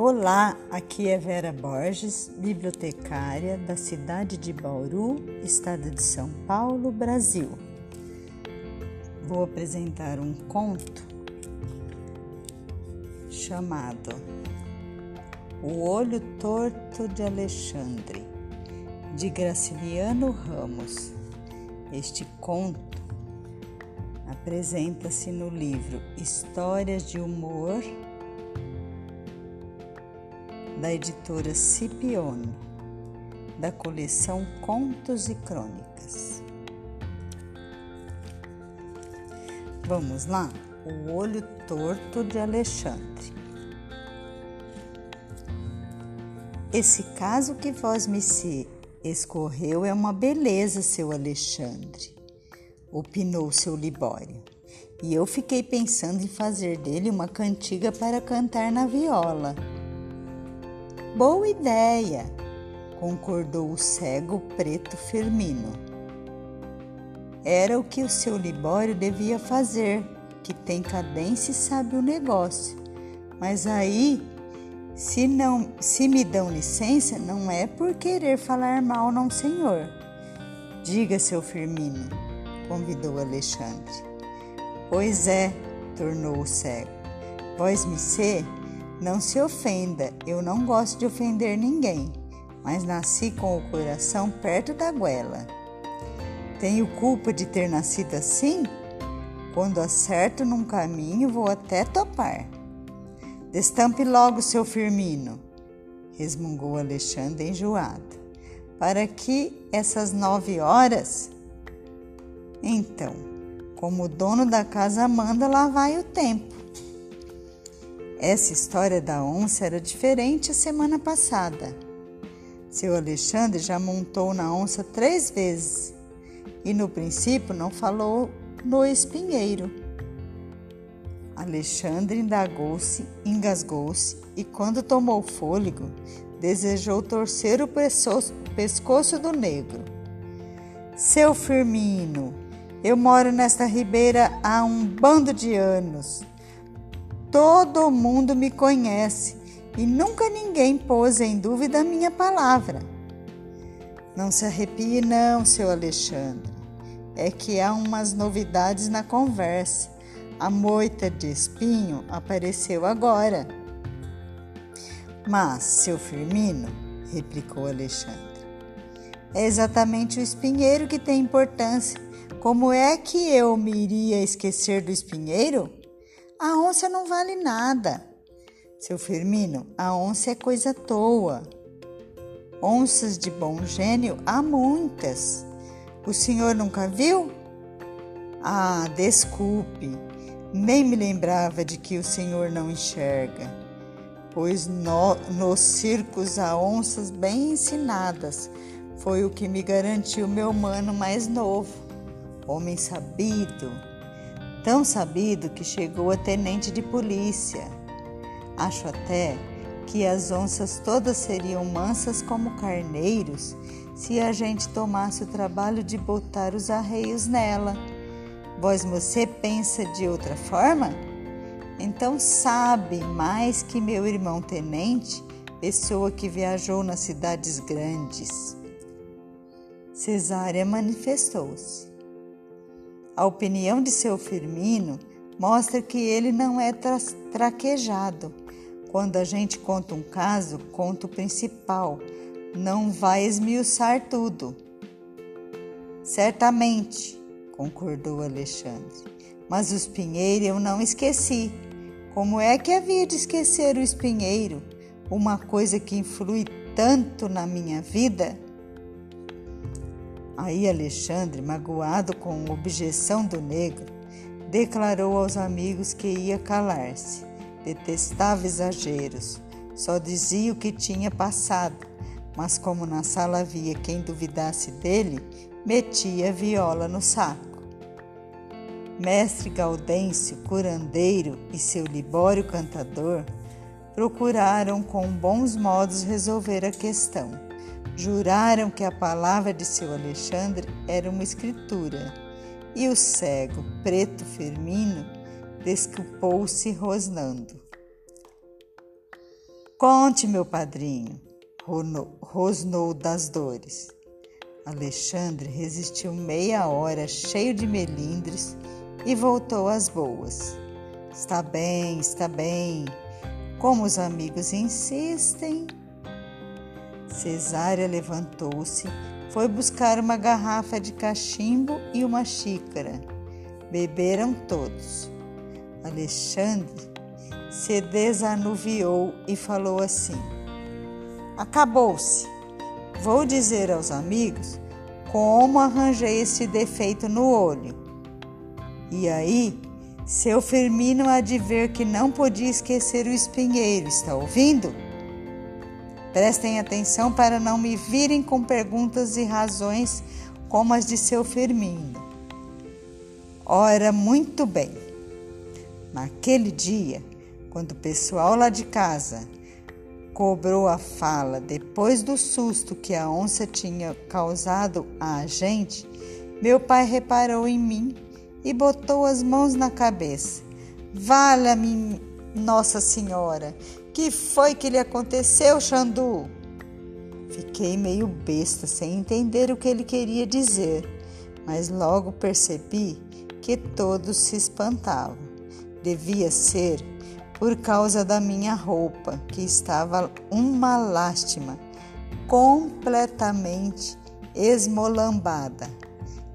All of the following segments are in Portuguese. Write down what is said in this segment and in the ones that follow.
Olá, aqui é Vera Borges, bibliotecária da cidade de Bauru, estado de São Paulo, Brasil. Vou apresentar um conto chamado O Olho Torto de Alexandre, de Graciliano Ramos. Este conto apresenta-se no livro Histórias de Humor da editora Scipione, da coleção Contos e Crônicas. Vamos lá? O Olho Torto de Alexandre. Esse caso que vós me se escorreu é uma beleza, seu Alexandre, opinou seu Libório. E eu fiquei pensando em fazer dele uma cantiga para cantar na viola. Boa ideia, concordou o cego preto Firmino. Era o que o seu Libório devia fazer, que tem cadência e sabe o negócio. Mas aí, se não, se me dão licença, não é por querer falar mal, não, senhor. Diga, seu Firmino, convidou Alexandre. Pois é, tornou o cego. Vós me ser não se ofenda, eu não gosto de ofender ninguém, mas nasci com o coração perto da goela. Tenho culpa de ter nascido assim? Quando acerto num caminho, vou até topar. Destampe logo, seu Firmino, resmungou Alexandre enjoado. Para que essas nove horas? Então, como o dono da casa manda, lá vai o tempo. Essa história da onça era diferente a semana passada. Seu Alexandre já montou na onça três vezes e no princípio não falou no espinheiro. Alexandre indagou-se, engasgou-se e, quando tomou fôlego, desejou torcer o pescoço do negro. Seu Firmino, eu moro nesta ribeira há um bando de anos. Todo mundo me conhece e nunca ninguém pôs em dúvida a minha palavra. Não se arrepie, não, seu Alexandre. É que há umas novidades na conversa. A moita de espinho apareceu agora. Mas, seu Firmino, replicou Alexandre, é exatamente o espinheiro que tem importância. Como é que eu me iria esquecer do espinheiro? A onça não vale nada. Seu Firmino, a onça é coisa toa. Onças de bom gênio há muitas. O senhor nunca viu? Ah, desculpe, nem me lembrava de que o senhor não enxerga, pois no, nos circos há onças bem ensinadas. Foi o que me garantiu meu mano mais novo, homem sabido tão sabido que chegou a tenente de polícia. Acho até que as onças todas seriam mansas como carneiros se a gente tomasse o trabalho de botar os arreios nela. Vós você pensa de outra forma? Então sabe mais que meu irmão tenente, pessoa que viajou nas cidades grandes. Cesária manifestou-se. A opinião de seu Firmino mostra que ele não é tra traquejado. Quando a gente conta um caso, conta o principal, não vai esmiuçar tudo. Certamente, concordou Alexandre, mas o espinheiro eu não esqueci. Como é que havia de esquecer o espinheiro, uma coisa que influi tanto na minha vida? Aí Alexandre, magoado com a objeção do negro, declarou aos amigos que ia calar-se. Detestava exageros, só dizia o que tinha passado, mas como na sala havia quem duvidasse dele, metia a viola no saco. Mestre Gaudêncio, curandeiro, e seu Libório cantador procuraram com bons modos resolver a questão Juraram que a palavra de seu Alexandre era uma escritura, e o cego, preto Firmino, desculpou-se rosnando. Conte, meu padrinho, rosnou das dores. Alexandre resistiu meia hora, cheio de melindres, e voltou às boas. Está bem, está bem. Como os amigos insistem. Cesária levantou-se, foi buscar uma garrafa de cachimbo e uma xícara. Beberam todos. Alexandre se desanuviou e falou assim: Acabou-se. Vou dizer aos amigos como arranjei esse defeito no olho. E aí, seu Firmino há de ver que não podia esquecer o espinheiro, está ouvindo? Prestem atenção para não me virem com perguntas e razões como as de seu Firmino. Ora, muito bem. Naquele dia, quando o pessoal lá de casa cobrou a fala depois do susto que a onça tinha causado a gente, meu pai reparou em mim e botou as mãos na cabeça. Valha-me, Nossa Senhora, que foi que lhe aconteceu, Xandu? Fiquei meio besta, sem entender o que ele queria dizer, mas logo percebi que todos se espantavam. Devia ser por causa da minha roupa, que estava uma lástima, completamente esmolambada.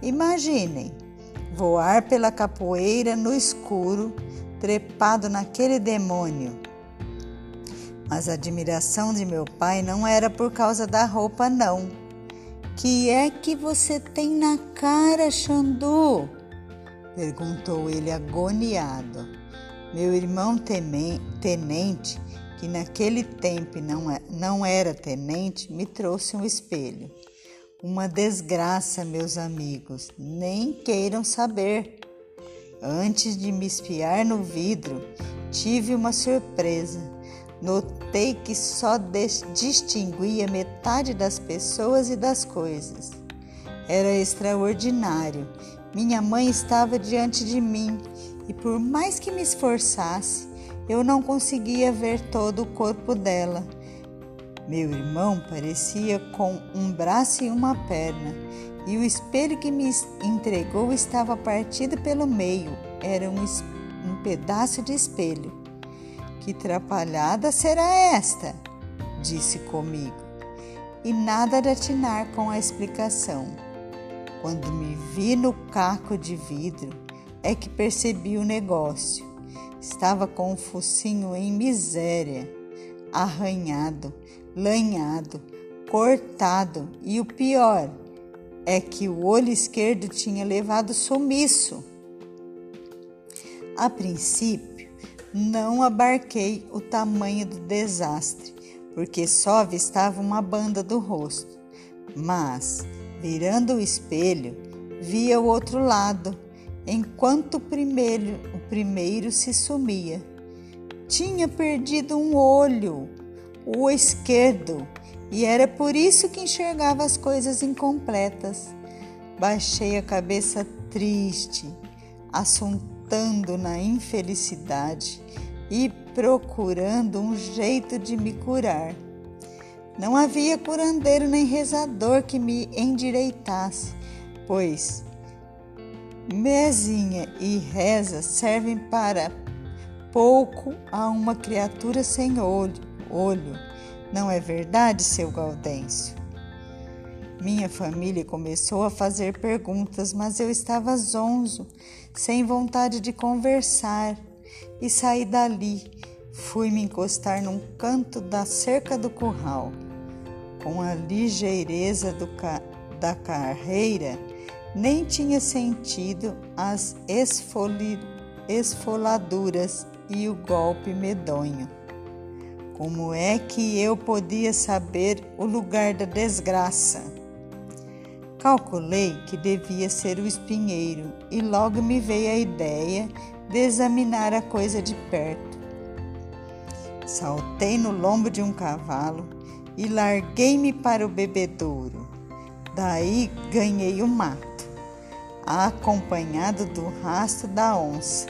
Imaginem voar pela capoeira no escuro, trepado naquele demônio. Mas a admiração de meu pai não era por causa da roupa, não. Que é que você tem na cara, Xandu? perguntou ele agoniado. Meu irmão tenente, que naquele tempo não, é, não era tenente, me trouxe um espelho. Uma desgraça, meus amigos, nem queiram saber. Antes de me espiar no vidro, tive uma surpresa. Notei que só distinguia metade das pessoas e das coisas. Era extraordinário. Minha mãe estava diante de mim e por mais que me esforçasse, eu não conseguia ver todo o corpo dela. Meu irmão parecia com um braço e uma perna, e o espelho que me entregou estava partido pelo meio. Era um, um pedaço de espelho. Que trapalhada será esta? disse comigo, e nada de atinar com a explicação. Quando me vi no caco de vidro, é que percebi o negócio. Estava com o focinho em miséria, arranhado, lanhado, cortado e o pior é que o olho esquerdo tinha levado sumiço. A princípio, não abarquei o tamanho do desastre, porque só avistava uma banda do rosto. Mas, virando o espelho, via o outro lado enquanto o primeiro, o primeiro se sumia. Tinha perdido um olho, o esquerdo, e era por isso que enxergava as coisas incompletas. Baixei a cabeça triste, assuntando na infelicidade e procurando um jeito de me curar. Não havia curandeiro nem rezador que me endireitasse, pois Mezinha e reza servem para pouco a uma criatura sem olho, olho. Não é verdade, seu Gaudêncio? Minha família começou a fazer perguntas, mas eu estava zonzo, sem vontade de conversar, e saí dali. Fui me encostar num canto da cerca do curral. Com a ligeireza ca da carreira, nem tinha sentido as esfoli, esfoladuras e o golpe medonho. Como é que eu podia saber o lugar da desgraça? Calculei que devia ser o espinheiro e logo me veio a ideia de examinar a coisa de perto. Saltei no lombo de um cavalo e larguei-me para o bebedouro. Daí ganhei o mato acompanhado do rastro da onça.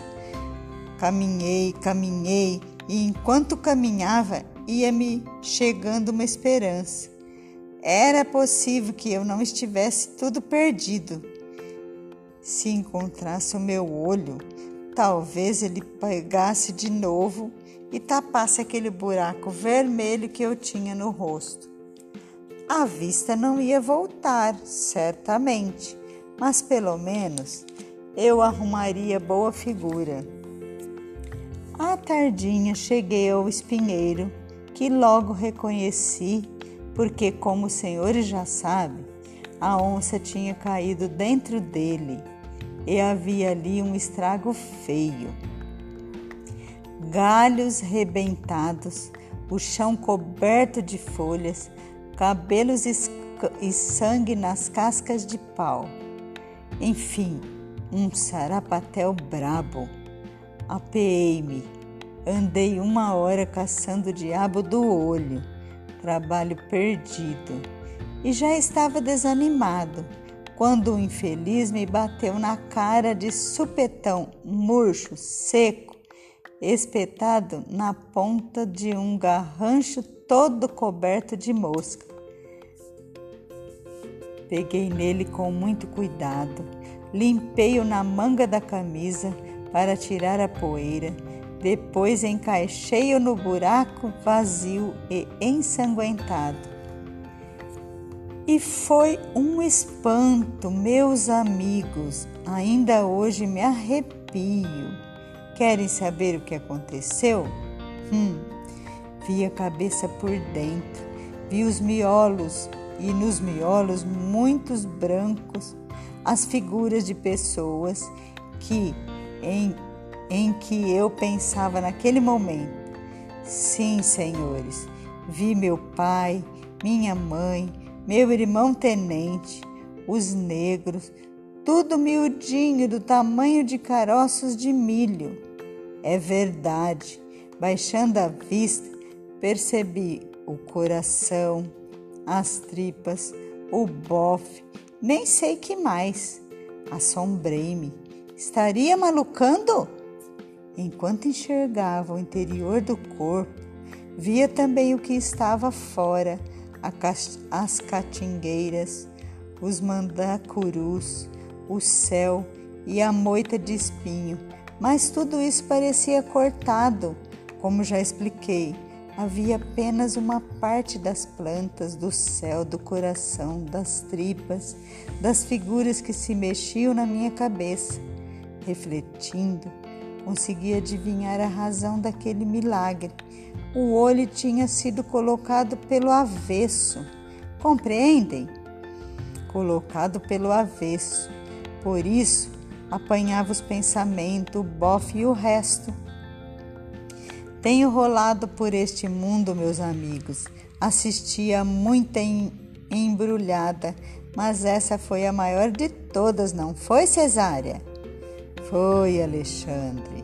Caminhei, caminhei e enquanto caminhava ia me chegando uma esperança. Era possível que eu não estivesse tudo perdido. Se encontrasse o meu olho, talvez ele pegasse de novo e tapasse aquele buraco vermelho que eu tinha no rosto. A vista não ia voltar, certamente, mas pelo menos eu arrumaria boa figura. À tardinha cheguei ao espinheiro, que logo reconheci, porque, como os senhores já sabem, a onça tinha caído dentro dele e havia ali um estrago feio. Galhos rebentados, o chão coberto de folhas, cabelos e sangue nas cascas de pau. Enfim, um sarapatel brabo. Apeei-me. Andei uma hora caçando o diabo do olho. Trabalho perdido. E já estava desanimado quando o infeliz me bateu na cara de supetão, murcho, seco, espetado na ponta de um garrancho todo coberto de mosca. Peguei nele com muito cuidado, limpei-o na manga da camisa para tirar a poeira, depois encaixei-o no buraco vazio e ensanguentado. E foi um espanto, meus amigos. Ainda hoje me arrepio. Querem saber o que aconteceu? Hum, vi a cabeça por dentro, vi os miolos e nos miolos muitos brancos, as figuras de pessoas que em, em que eu pensava naquele momento. Sim, senhores, vi meu pai, minha mãe, meu irmão tenente, os negros, tudo miudinho do tamanho de caroços de milho. É verdade, baixando a vista, percebi o coração, as tripas, o bofe, nem sei que mais. Assombrei-me. Estaria malucando? Enquanto enxergava o interior do corpo, via também o que estava fora as catingueiras, os mandacurus, o céu e a moita de espinho, mas tudo isso parecia cortado, como já expliquei. Havia apenas uma parte das plantas, do céu, do coração, das tripas, das figuras que se mexiam na minha cabeça. Refletindo, consegui adivinhar a razão daquele milagre o olho tinha sido colocado pelo avesso. Compreendem? Colocado pelo avesso. Por isso, apanhava os pensamentos, o bofe e o resto. Tenho rolado por este mundo, meus amigos. Assisti a muita embrulhada, mas essa foi a maior de todas, não foi, Cesária? Foi, Alexandre,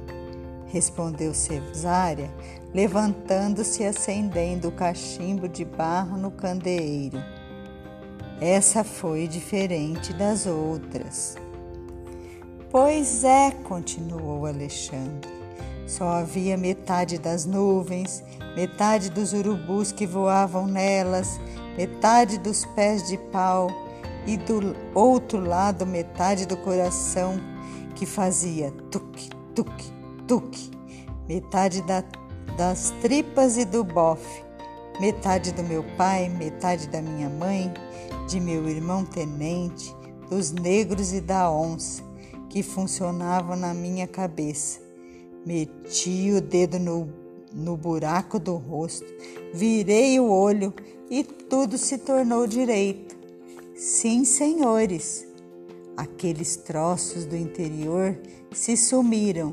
respondeu Cesária, levantando-se e acendendo o cachimbo de barro no candeeiro. Essa foi diferente das outras. Pois é, continuou Alexandre. Só havia metade das nuvens, metade dos urubus que voavam nelas, metade dos pés de pau e do outro lado metade do coração que fazia tuque, tuque, tuque, metade da das tripas e do bofe, metade do meu pai, metade da minha mãe, de meu irmão tenente, dos negros e da onça, que funcionavam na minha cabeça. Meti o dedo no, no buraco do rosto, virei o olho e tudo se tornou direito. Sim, senhores, aqueles troços do interior se sumiram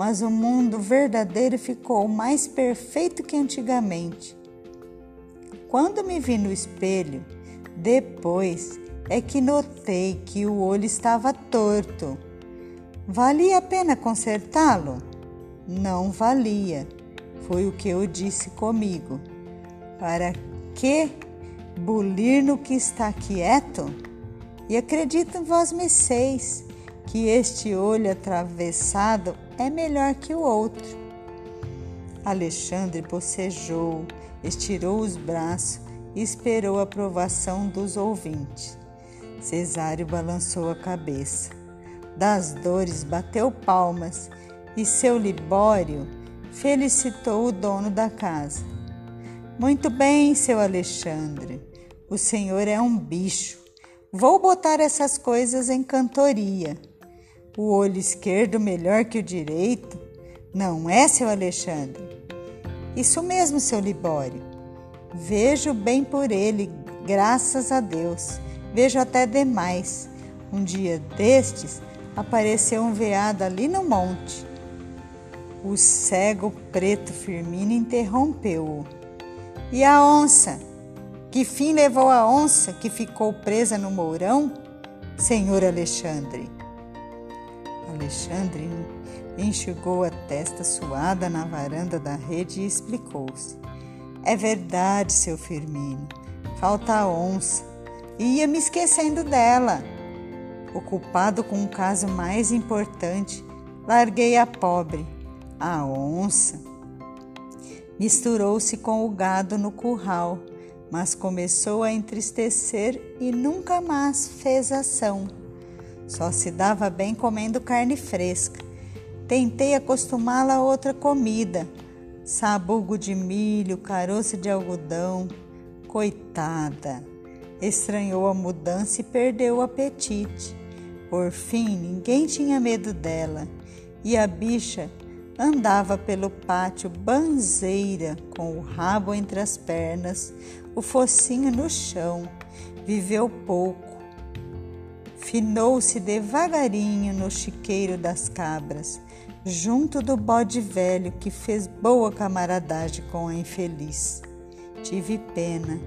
mas o mundo verdadeiro ficou mais perfeito que antigamente. Quando me vi no espelho, depois é que notei que o olho estava torto. Valia a pena consertá-lo? Não valia. Foi o que eu disse comigo. Para que bulir no que está quieto? E acredito vós me seis que este olho atravessado é melhor que o outro. Alexandre bocejou estirou os braços e esperou a aprovação dos ouvintes. Cesário balançou a cabeça. Das dores bateu palmas e seu Libório felicitou o dono da casa. Muito bem, seu Alexandre, o senhor é um bicho. Vou botar essas coisas em cantoria. O olho esquerdo melhor que o direito? Não é, seu Alexandre? Isso mesmo, seu Libório. Vejo bem por ele, graças a Deus. Vejo até demais. Um dia destes, apareceu um veado ali no monte. O cego preto Firmino interrompeu-o. E a onça? Que fim levou a onça que ficou presa no mourão, senhor Alexandre? Alexandre enxugou a testa suada na varanda da rede e explicou-se. É verdade, seu Firmino. Falta a onça. Ia me esquecendo dela. Ocupado com um caso mais importante, larguei a pobre, a onça. Misturou-se com o gado no curral, mas começou a entristecer e nunca mais fez ação. Só se dava bem comendo carne fresca. Tentei acostumá-la a outra comida, sabugo de milho, caroço de algodão. Coitada! Estranhou a mudança e perdeu o apetite. Por fim, ninguém tinha medo dela e a bicha andava pelo pátio banzeira, com o rabo entre as pernas, o focinho no chão. Viveu pouco, finou-se devagarinho no chiqueiro das cabras, junto do bode velho que fez boa camaradagem com a infeliz. Tive pena,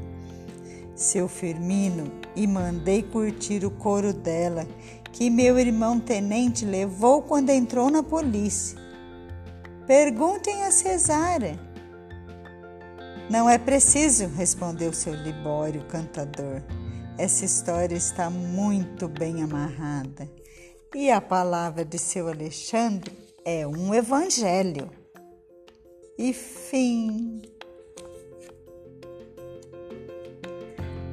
seu Firmino, e mandei curtir o couro dela, que meu irmão tenente levou quando entrou na polícia. Perguntem a Cesária. Não é preciso, respondeu seu Libório cantador. Essa história está muito bem amarrada. E a palavra de seu Alexandre é um evangelho. E fim.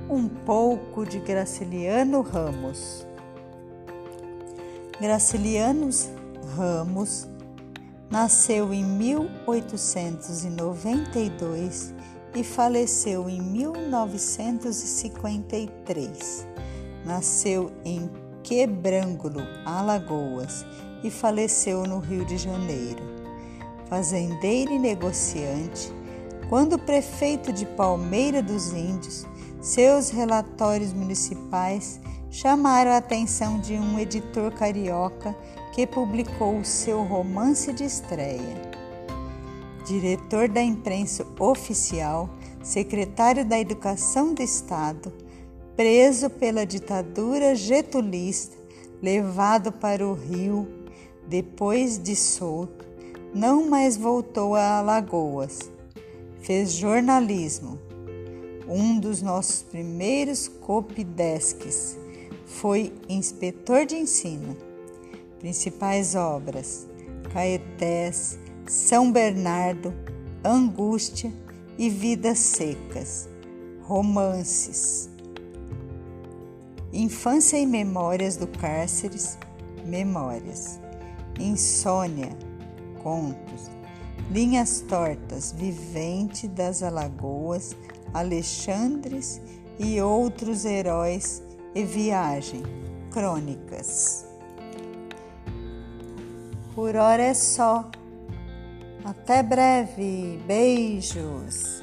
Um pouco de Graciliano Ramos. Graciliano Ramos nasceu em 1892 e faleceu em 1953. Nasceu em Quebrângulo, Alagoas, e faleceu no Rio de Janeiro. Fazendeiro e negociante, quando prefeito de Palmeira dos Índios, seus relatórios municipais chamaram a atenção de um editor carioca que publicou o seu romance de estreia diretor da imprensa oficial, secretário da Educação do Estado, preso pela ditadura getulista, levado para o Rio, depois de solto, não mais voltou a Alagoas. Fez jornalismo. Um dos nossos primeiros copidesques foi inspetor de ensino. Principais obras: Caetés, são Bernardo, Angústia e Vidas Secas, Romances. Infância e Memórias do Cárceres, Memórias. Insônia, Contos. Linhas Tortas, Vivente das Alagoas, Alexandres e outros heróis e viagem, crônicas. Por hora é só. Até breve. Beijos.